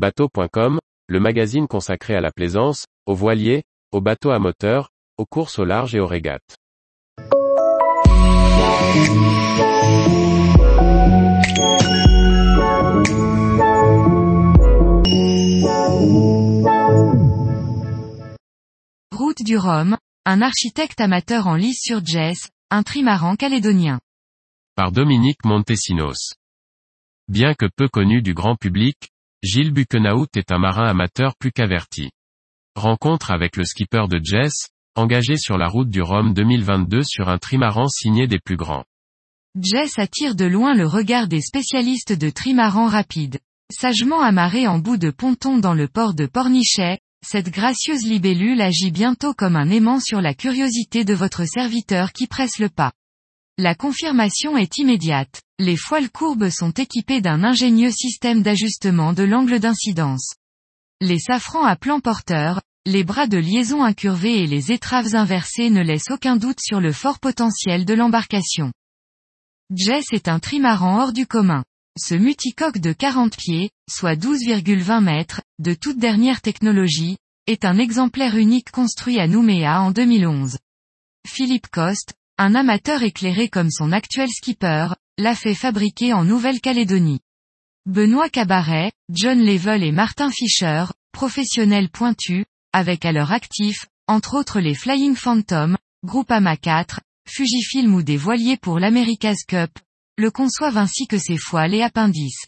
Bateau.com, le magazine consacré à la plaisance, aux voiliers, aux bateaux à moteur, aux courses au large et aux régates. Route du Rhum, un architecte amateur en lice sur Jess, un trimaran calédonien. Par Dominique Montesinos. Bien que peu connu du grand public, Gilles Buckenaout est un marin amateur plus qu'averti. Rencontre avec le skipper de Jess, engagé sur la route du Rhum 2022 sur un trimaran signé des plus grands. Jess attire de loin le regard des spécialistes de trimaran rapide. Sagement amarré en bout de ponton dans le port de Pornichet, cette gracieuse libellule agit bientôt comme un aimant sur la curiosité de votre serviteur qui presse le pas. La confirmation est immédiate. Les foiles courbes sont équipées d'un ingénieux système d'ajustement de l'angle d'incidence. Les safrans à plan porteur, les bras de liaison incurvés et les étraves inversées ne laissent aucun doute sur le fort potentiel de l'embarcation. Jess est un trimaran hors du commun. Ce multicoque de 40 pieds, soit 12,20 mètres, de toute dernière technologie, est un exemplaire unique construit à Nouméa en 2011. Philippe Coste, un amateur éclairé comme son actuel skipper, l'a fait fabriquer en Nouvelle-Calédonie. Benoît Cabaret, John Level et Martin Fischer, professionnels pointus, avec à leur actif, entre autres les Flying Phantom, Groupama 4, Fujifilm ou des voiliers pour l'America's Cup, le conçoivent ainsi que ses foiles et appendices.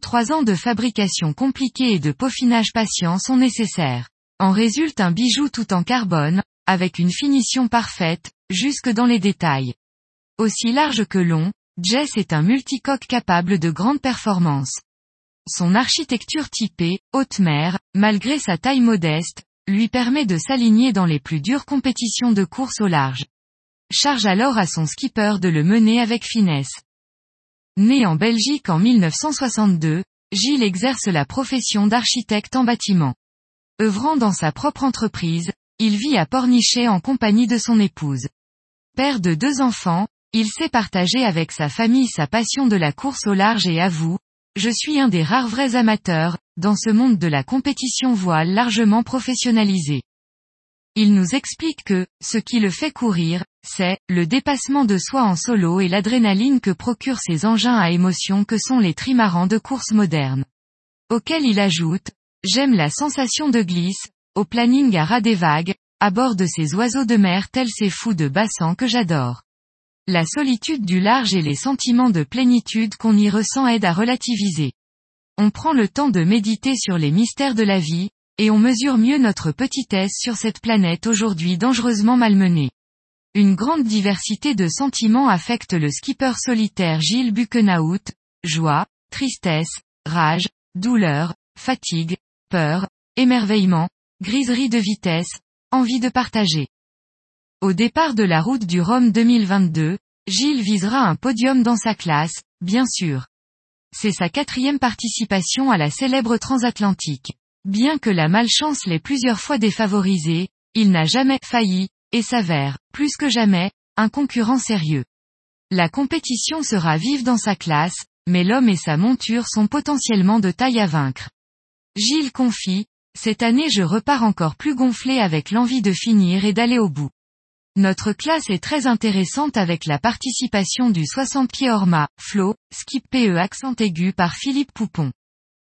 Trois ans de fabrication compliquée et de peaufinage patient sont nécessaires. En résulte un bijou tout en carbone, avec une finition parfaite, jusque dans les détails. Aussi large que long, Jess est un multicoque capable de grande performance. Son architecture typée, haute mer, malgré sa taille modeste, lui permet de s'aligner dans les plus dures compétitions de course au large. Charge alors à son skipper de le mener avec finesse. Né en Belgique en 1962, Gilles exerce la profession d'architecte en bâtiment. Œuvrant dans sa propre entreprise, il vit à Pornichet en compagnie de son épouse. Père de deux enfants, il sait partager avec sa famille sa passion de la course au large et avoue, je suis un des rares vrais amateurs, dans ce monde de la compétition voile largement professionnalisé. Il nous explique que, ce qui le fait courir, c'est, le dépassement de soi en solo et l'adrénaline que procurent ces engins à émotion que sont les trimarans de course modernes. Auquel il ajoute, j'aime la sensation de glisse, au planning à ras des vagues, à bord de ces oiseaux de mer tels ces fous de bassan que j'adore. La solitude du large et les sentiments de plénitude qu'on y ressent aident à relativiser. On prend le temps de méditer sur les mystères de la vie, et on mesure mieux notre petitesse sur cette planète aujourd'hui dangereusement malmenée. Une grande diversité de sentiments affecte le skipper solitaire Gilles Buckenaout, joie, tristesse, rage, douleur, fatigue, peur, émerveillement, griserie de vitesse, envie de partager. Au départ de la route du Rhum 2022, Gilles visera un podium dans sa classe, bien sûr. C'est sa quatrième participation à la célèbre transatlantique. Bien que la malchance l'ait plusieurs fois défavorisé, il n'a jamais failli, et s'avère, plus que jamais, un concurrent sérieux. La compétition sera vive dans sa classe, mais l'homme et sa monture sont potentiellement de taille à vaincre. Gilles confie, cette année je repars encore plus gonflé avec l'envie de finir et d'aller au bout. Notre classe est très intéressante avec la participation du 60 pieds Orma, Flo, skip PE accent aigu par Philippe Poupon.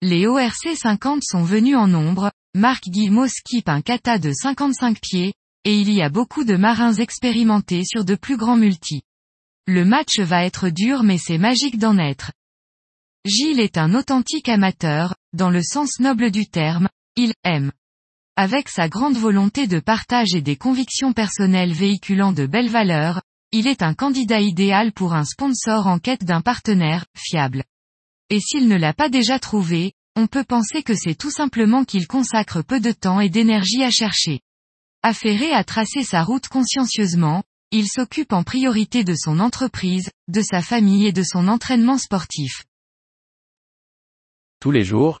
Les ORC 50 sont venus en nombre, Marc Guillemot skip un kata de 55 pieds, et il y a beaucoup de marins expérimentés sur de plus grands multis. Le match va être dur mais c'est magique d'en être. Gilles est un authentique amateur, dans le sens noble du terme, il aime. Avec sa grande volonté de partage et des convictions personnelles véhiculant de belles valeurs, il est un candidat idéal pour un sponsor en quête d'un partenaire, fiable. Et s'il ne l'a pas déjà trouvé, on peut penser que c'est tout simplement qu'il consacre peu de temps et d'énergie à chercher. Affairé à tracer sa route consciencieusement, il s'occupe en priorité de son entreprise, de sa famille et de son entraînement sportif. Tous les jours,